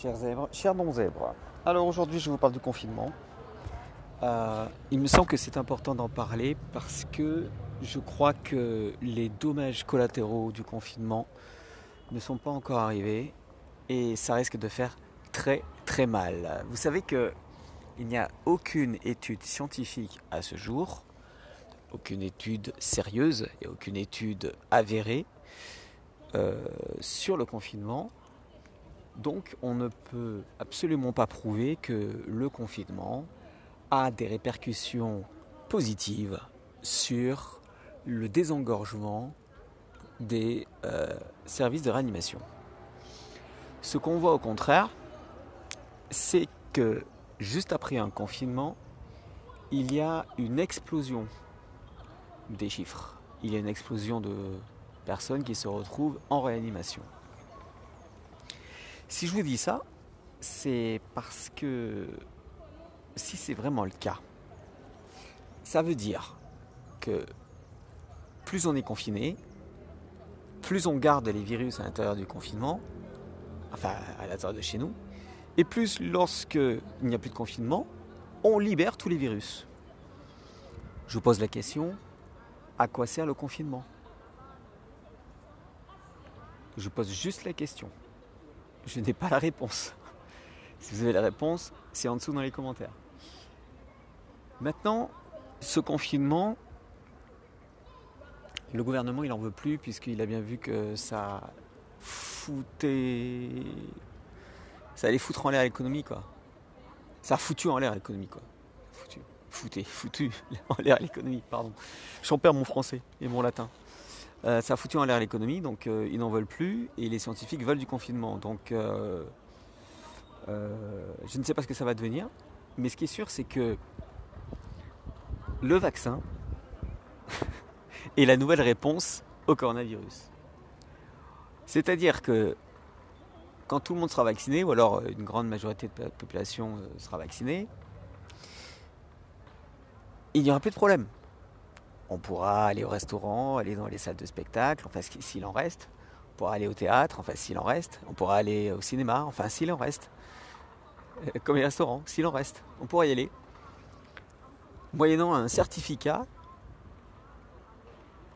Chers zèbres, chers non-zèbres. Alors aujourd'hui, je vous parle du confinement. Euh, il me semble que c'est important d'en parler parce que je crois que les dommages collatéraux du confinement ne sont pas encore arrivés et ça risque de faire très très mal. Vous savez que il n'y a aucune étude scientifique à ce jour, aucune étude sérieuse et aucune étude avérée euh, sur le confinement donc on ne peut absolument pas prouver que le confinement a des répercussions positives sur le désengorgement des euh, services de réanimation. Ce qu'on voit au contraire, c'est que juste après un confinement, il y a une explosion des chiffres. Il y a une explosion de personnes qui se retrouvent en réanimation. Si je vous dis ça, c'est parce que si c'est vraiment le cas, ça veut dire que plus on est confiné, plus on garde les virus à l'intérieur du confinement, enfin à l'intérieur de chez nous, et plus lorsqu'il n'y a plus de confinement, on libère tous les virus. Je vous pose la question, à quoi sert le confinement? Je pose juste la question je n'ai pas la réponse. Si vous avez la réponse, c'est en dessous dans les commentaires. Maintenant, ce confinement, le gouvernement il en veut plus puisqu'il a bien vu que ça foutait. Ça allait foutre en l'air l'économie quoi. Ça a foutu en l'air l'économie quoi. Foutu. Fouté, foutu en l'air l'économie, pardon. J'en perds mon français et mon latin. Euh, ça a foutu en l'air l'économie, donc euh, ils n'en veulent plus, et les scientifiques veulent du confinement. Donc euh, je ne sais pas ce que ça va devenir, mais ce qui est sûr, c'est que le vaccin est la nouvelle réponse au coronavirus. C'est-à-dire que quand tout le monde sera vacciné, ou alors une grande majorité de la population sera vaccinée, il n'y aura plus de problème on pourra aller au restaurant, aller dans les salles de spectacle, enfin s'il en reste. On pourra aller au théâtre, enfin s'il en reste. On pourra aller au cinéma, enfin s'il en reste. Euh, comme les restaurants, s'il en reste. On pourra y aller. Moyennant un certificat,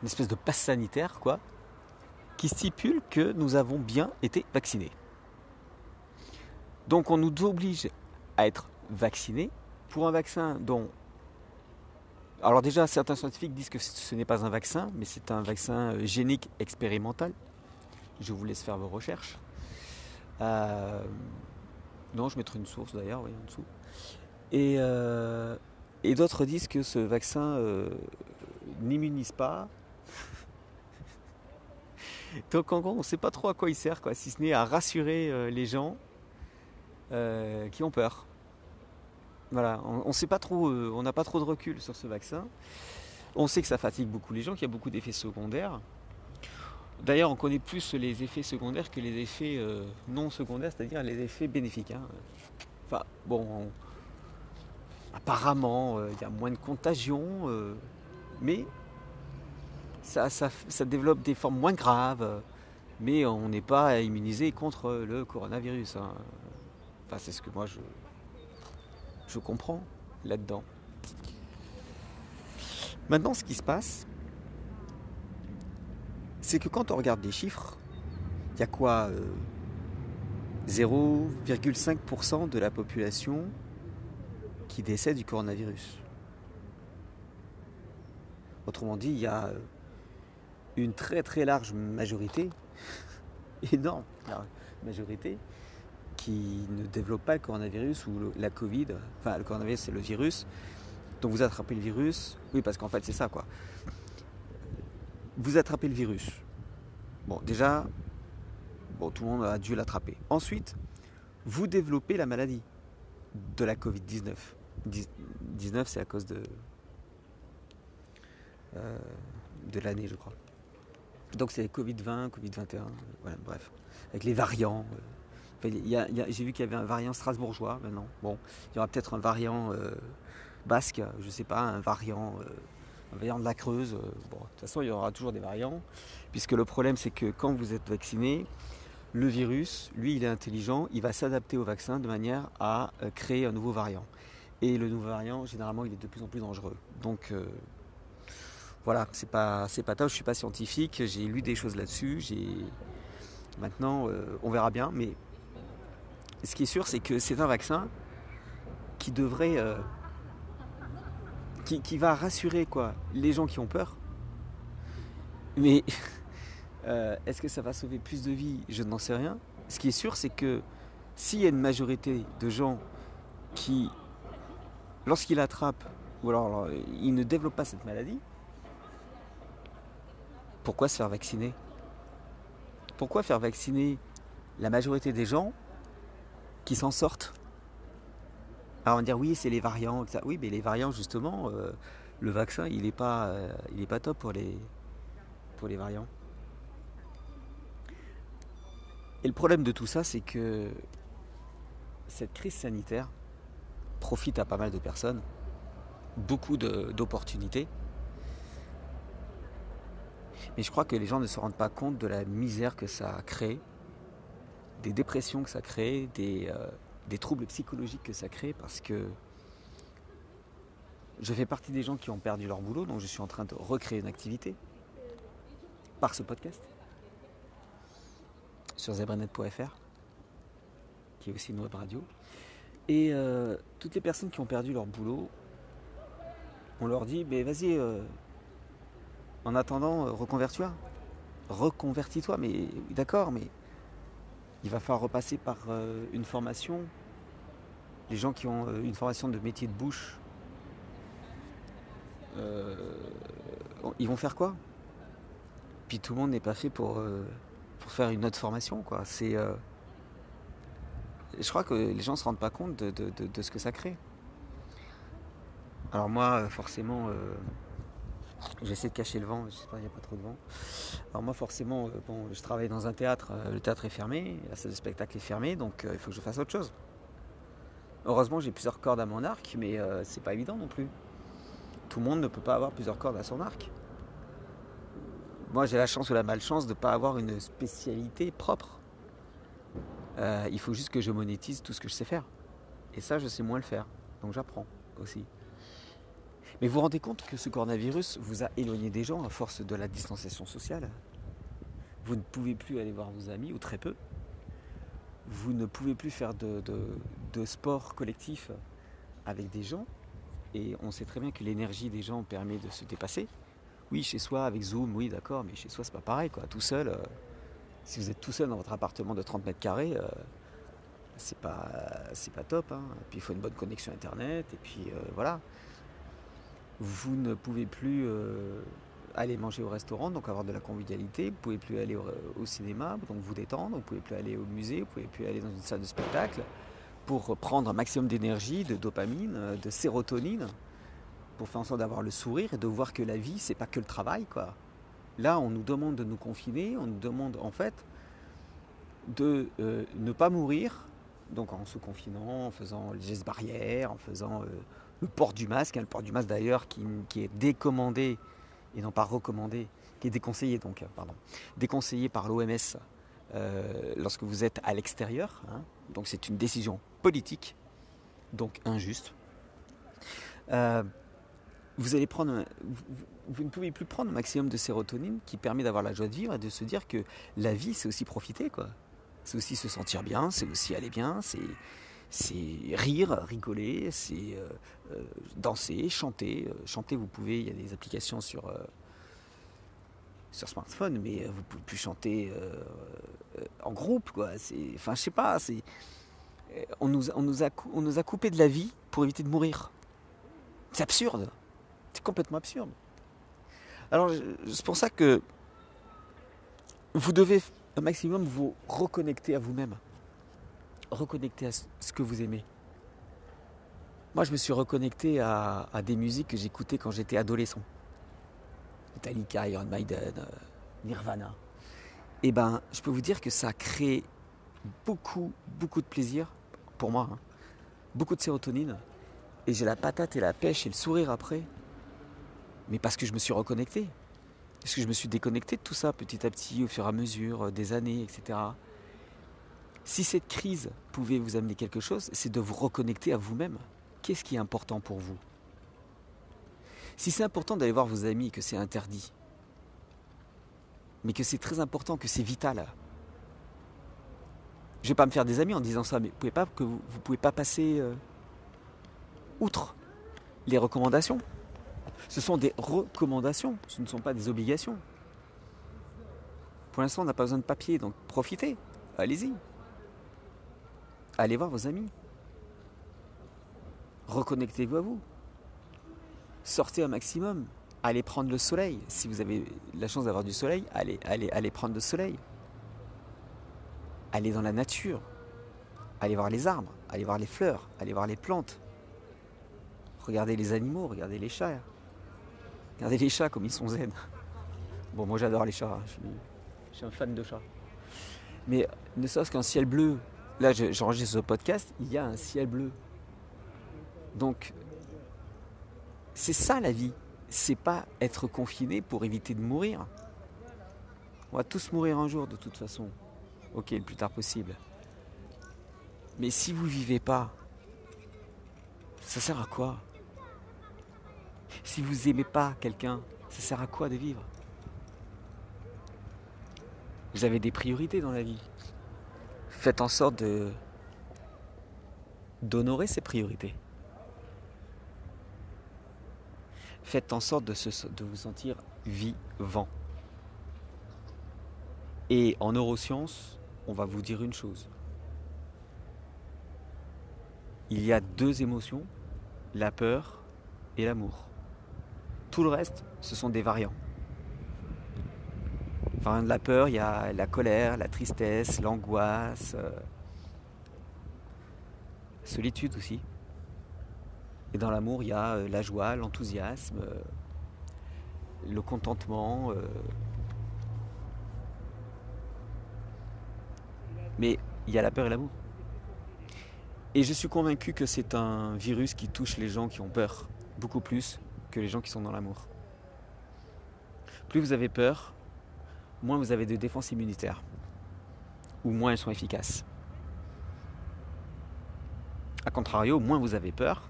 une espèce de passe sanitaire, quoi, qui stipule que nous avons bien été vaccinés. Donc on nous oblige à être vaccinés pour un vaccin dont alors déjà, certains scientifiques disent que ce n'est pas un vaccin, mais c'est un vaccin euh, génique expérimental. Je vous laisse faire vos recherches. Euh, non, je mettrai une source d'ailleurs, oui, en dessous. Et, euh, d'autres disent que ce vaccin n'immunise pas. Donc en gros, on ne sait pas trop à quoi il sert, quoi, si ce n'est à rassurer les gens qui ont peur. Voilà, on, sait euh, on n'a pas trop de recul sur ce vaccin. On sait que ça fatigue beaucoup les gens, qu'il y a beaucoup d'effets secondaires. D'ailleurs, on connaît plus les effets secondaires que les effets euh, non secondaires, c'est-à-dire les effets bénéfiques. Hein. Enfin, bon, apparemment, euh, il y a moins de contagion, mais ça, développe des formes moins graves. Mais on n'est pas immunisé contre le coronavirus. Hein. Enfin, c'est ce que moi je, je comprends là-dedans. Maintenant, ce qui se passe, c'est que quand on regarde les chiffres, il y a quoi 0,5% euh, de la population qui décède du coronavirus. Autrement dit, il y a euh, une très très large majorité, énorme majorité, qui ne développe pas le coronavirus ou la Covid. Enfin, le coronavirus, c'est le virus. Donc vous attrapez le virus. Oui, parce qu'en fait, c'est ça, quoi. Vous attrapez le virus. Bon, déjà, bon, tout le monde a dû l'attraper. Ensuite, vous développez la maladie de la Covid-19. 19, c'est à cause de, euh, de l'année, je crois. Donc c'est Covid-20, Covid-21, voilà, bref, avec les variants. Euh, j'ai vu qu'il y avait un variant strasbourgeois maintenant. Bon, il y aura peut-être un variant euh, basque, je ne sais pas, un variant, euh, un variant de la Creuse. Euh, bon, de toute façon, il y aura toujours des variants, puisque le problème, c'est que quand vous êtes vacciné, le virus, lui, il est intelligent, il va s'adapter au vaccin de manière à créer un nouveau variant. Et le nouveau variant, généralement, il est de plus en plus dangereux. Donc voilà, c'est pas c'est pas top. Je suis pas scientifique, j'ai lu des choses là-dessus. Maintenant, on verra bien. Mais ce qui est sûr, c'est que c'est un vaccin qui devrait, qui, qui, va rassurer quoi, les gens qui ont peur. Mais Euh, est-ce que ça va sauver plus de vies? Je n'en sais rien. Ce qui est sûr, c'est que s'il y a une majorité de gens qui, lorsqu'ils attrapent, ou alors ils ne développent pas cette maladie, pourquoi se faire vacciner? Pourquoi faire vacciner la majorité des gens qui s'en sortent Alors on va dire oui, c'est les variants. Oui, mais les variants, justement, euh, le vaccin, il n'est pas, euh, il pas top pour les, pour les variants. Et le problème de tout ça, c'est que cette crise sanitaire profite à pas mal de personnes, beaucoup d'opportunités. Mais je crois que les gens ne se rendent pas compte de la misère que ça a créé, des dépressions que ça crée, des, euh, des troubles psychologiques que ça crée, parce que je fais partie des gens qui ont perdu leur boulot, donc je suis en train de recréer une activité par ce podcast sur zebranet.fr, qui est aussi une web radio. Et euh, toutes les personnes qui ont perdu leur boulot, on leur dit, mais vas-y, euh, en attendant, reconvertis-toi. Reconvertis-toi, mais d'accord, mais il va falloir repasser par une formation. Les gens qui ont une formation de métier de bouche, ils vont faire quoi? Puis tout le monde n'est pas fait pour faire une autre formation. Euh, je crois que les gens ne se rendent pas compte de, ce que ça crée. Alors moi, forcément, euh, j'essaie de cacher le vent, j'espère qu'il n'y a pas trop de vent. Alors moi, forcément, euh, bon, je travaille dans un théâtre, le théâtre est fermé, la salle de spectacle est fermée, donc il faut que je fasse autre chose. Heureusement, j'ai plusieurs cordes à mon arc, mais c'est pas évident non plus. Tout le monde ne peut pas avoir plusieurs cordes à son arc. Moi, j'ai la chance ou la malchance de ne pas avoir une spécialité propre. Euh, il faut juste que je monétise tout ce que je sais faire. Et ça, je sais moins le faire. Donc j'apprends aussi. Mais vous vous rendez compte que ce coronavirus vous a éloigné des gens à force de la distanciation sociale? Vous ne pouvez plus aller voir vos amis, ou très peu. Vous ne pouvez plus faire de, sport collectif avec des gens. Et on sait très bien que l'énergie des gens permet de se dépasser. Oui, chez soi, avec Zoom, oui, d'accord, mais chez soi, c'est pas pareil, quoi. Tout seul, euh, si vous êtes tout seul dans votre appartement de 30 mètres carrés, euh, c'est pas, pas top. Hein. puis il faut une bonne connexion Internet, et puis euh, voilà. Vous ne pouvez plus aller manger au restaurant, donc avoir de la convivialité. Vous pouvez plus aller au, cinéma, donc vous détendre. Vous pouvez plus aller au musée, vous pouvez plus aller dans une salle de spectacle pour prendre un maximum d'énergie, de dopamine, de sérotonine pour faire en sorte d'avoir le sourire et de voir que la vie, c'est pas que le travail, quoi. Là, on nous demande de nous confiner, on nous demande en fait de euh, ne pas mourir, donc en se confinant, en faisant les gestes barrières, en faisant euh, le port du masque, hein, le port du masque d'ailleurs qui, est décommandé et non pas recommandé, qui est déconseillé donc, pardon, déconseillé par l'OMS euh, lorsque vous êtes à l'extérieur. Hein. donc c'est une décision politique, donc injuste vous allez prendre, vous, ne pouvez plus prendre un maximum de sérotonine qui permet d'avoir la joie de vivre et de se dire que la vie, c'est aussi profiter, quoi. C'est aussi se sentir bien, c'est aussi aller bien, c'est c'est rire, rigoler, c'est euh, euh, danser, chanter. Euh, chanter, vous pouvez, il y a des applications sur, sur smartphone, mais vous pouvez plus chanter en groupe, quoi. Enfin, je sais pas, on, nous, on, nous a, on nous a coupé de la vie pour éviter de mourir. C'est absurde. C'est complètement absurde. Alors c'est pour ça que vous devez un maximum vous reconnecter à vous-même. Reconnecter à ce que vous aimez. Moi je me suis reconnecté à, des musiques que j'écoutais quand j'étais adolescent. Metallica, Iron Maiden, euh, Nirvana. Et eh ben je peux vous dire que ça a créé beaucoup, beaucoup de plaisir pour moi. Hein. Beaucoup de sérotonine. Et j'ai la patate et la pêche et le sourire après mais parce que je me suis reconnecté. Parce que je me suis déconnecté de tout ça petit à petit, au fur et à mesure euh, des années, etc. Si cette crise pouvait vous amener quelque chose, c'est de vous reconnecter à vous-même. Qu'est-ce qui est important pour vous? Si c'est important d'aller voir vos amis, que c'est interdit, mais que c'est très important, que c'est vital, je vais pas me faire des amis en disant ça, mais vous pouvez pouvez pas passer euh, outre les recommandations. Ce sont des recommandations, ce ne sont pas des obligations. Pour l'instant, on n'a pas besoin de papier, donc profitez, allez-y. Allez voir vos amis. Reconnectez-vous à vous. Sortez un maximum. Allez prendre le soleil. Si vous avez la chance d'avoir du soleil, allez, allez, allez prendre le soleil. Allez dans la nature. Allez voir les arbres, allez voir les fleurs, allez voir les plantes. Regardez les animaux, regardez les chats. Regardez les chats comme ils sont zen. Bon, moi j'adore les chats, je, suis, je suis un fan de chats. Mais ne serait-ce qu'un ciel bleu, Là, j'enregistre ce podcast, il y a un ciel bleu. Donc, c'est ça la vie. C'est pas être confiné pour éviter de mourir. On va tous mourir un jour de toute façon. Ok, le plus tard possible. Mais si vous vivez pas, ça sert à quoi? Si vous aimez pas quelqu'un, ça sert à quoi de vivre? Vous avez des priorités dans la vie faites en sorte d'honorer ses priorités. Faites en sorte de, de vous sentir vivant. Et en neurosciences, on va vous dire une chose. Il y a deux émotions, la peur et l'amour. Tout le reste, ce sont des variants. Enfin, de la peur, il y a la colère, la tristesse, l'angoisse, la euh, solitude aussi. Et dans l'amour, il y a euh, la joie, l'enthousiasme, euh, le contentement. Mais il y a la peur et l'amour. Et je suis convaincu que c'est un virus qui touche les gens qui ont peur beaucoup plus que les gens qui sont dans l'amour. Plus vous avez peur, moins vous avez de défense immunitaire, ou moins elles sont efficaces. A contrario, moins vous avez peur,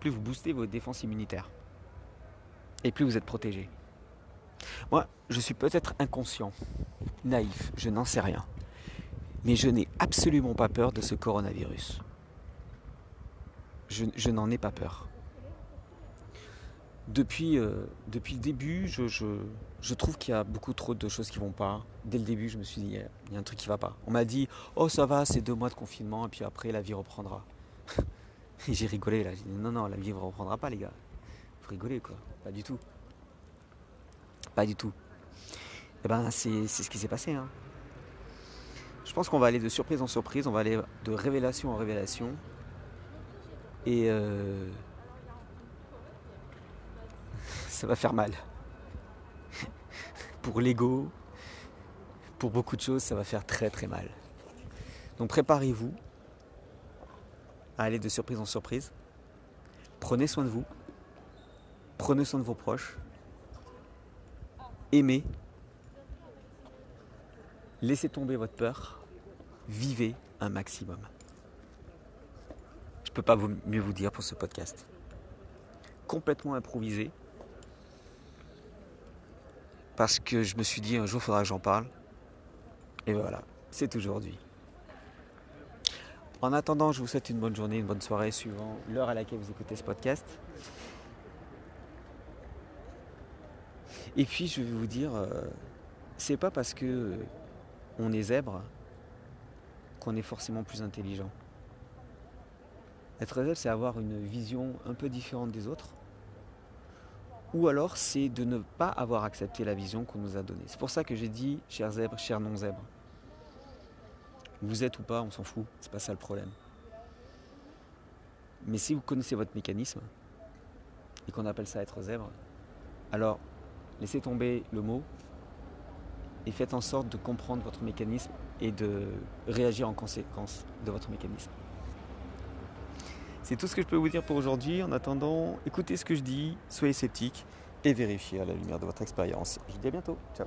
plus vous boostez vos défenses immunitaires. Et plus vous êtes protégé. Moi, je suis peut-être inconscient, naïf, je n'en sais rien. Mais je n'ai absolument pas peur de ce coronavirus. Je, n'en ai pas peur depuis, euh, le début, je, trouve qu'il y a beaucoup trop de choses qui vont pas. Dès le début, je me suis dit, il y a un truc qui va pas. On m'a dit, oh ça va, c'est deux mois de confinement, et puis après, la vie reprendra. et j'ai rigolé là, j'ai dit, non, non, la vie ne reprendra pas, les gars. Vous rigolez quoi, pas du tout. Pas du tout. Et eh ben, c'est ce qui s'est passé. Hein. Je pense qu'on va aller de surprise en surprise, on va aller de révélation en révélation. Et. Euh, ça va faire mal. Pour l'ego, pour beaucoup de choses, ça va faire très très mal. Donc préparez-vous à aller de surprise en surprise. Prenez soin de vous. Prenez soin de vos proches. Aimez. Laissez tomber votre peur. Vivez un maximum. Je ne peux pas mieux vous dire pour ce podcast. Complètement improvisé parce que je me suis dit un jour il faudra que j'en parle. Et voilà, c'est aujourd'hui. En attendant, je vous souhaite une bonne journée, une bonne soirée suivant l'heure à laquelle vous écoutez ce podcast. Et puis je vais vous dire, euh, c'est pas parce que on est zèbre qu'on est forcément plus intelligent. Être zèbre, c'est avoir une vision un peu différente des autres ou alors c'est de ne pas avoir accepté la vision qu'on nous a donnée. C'est pour ça que j'ai dit, cher zèbre, cher non-zèbre. Vous êtes ou pas, on s'en fout, c'est pas ça le problème. Mais si vous connaissez votre mécanisme, et qu'on appelle ça être zèbre, alors laissez tomber le mot et faites en sorte de comprendre votre mécanisme et de réagir en conséquence de votre mécanisme. C'est tout ce que je peux vous dire pour aujourd'hui. En attendant, écoutez ce que je dis, soyez sceptiques et vérifiez à la lumière de votre expérience. Je vous dis à bientôt. Ciao.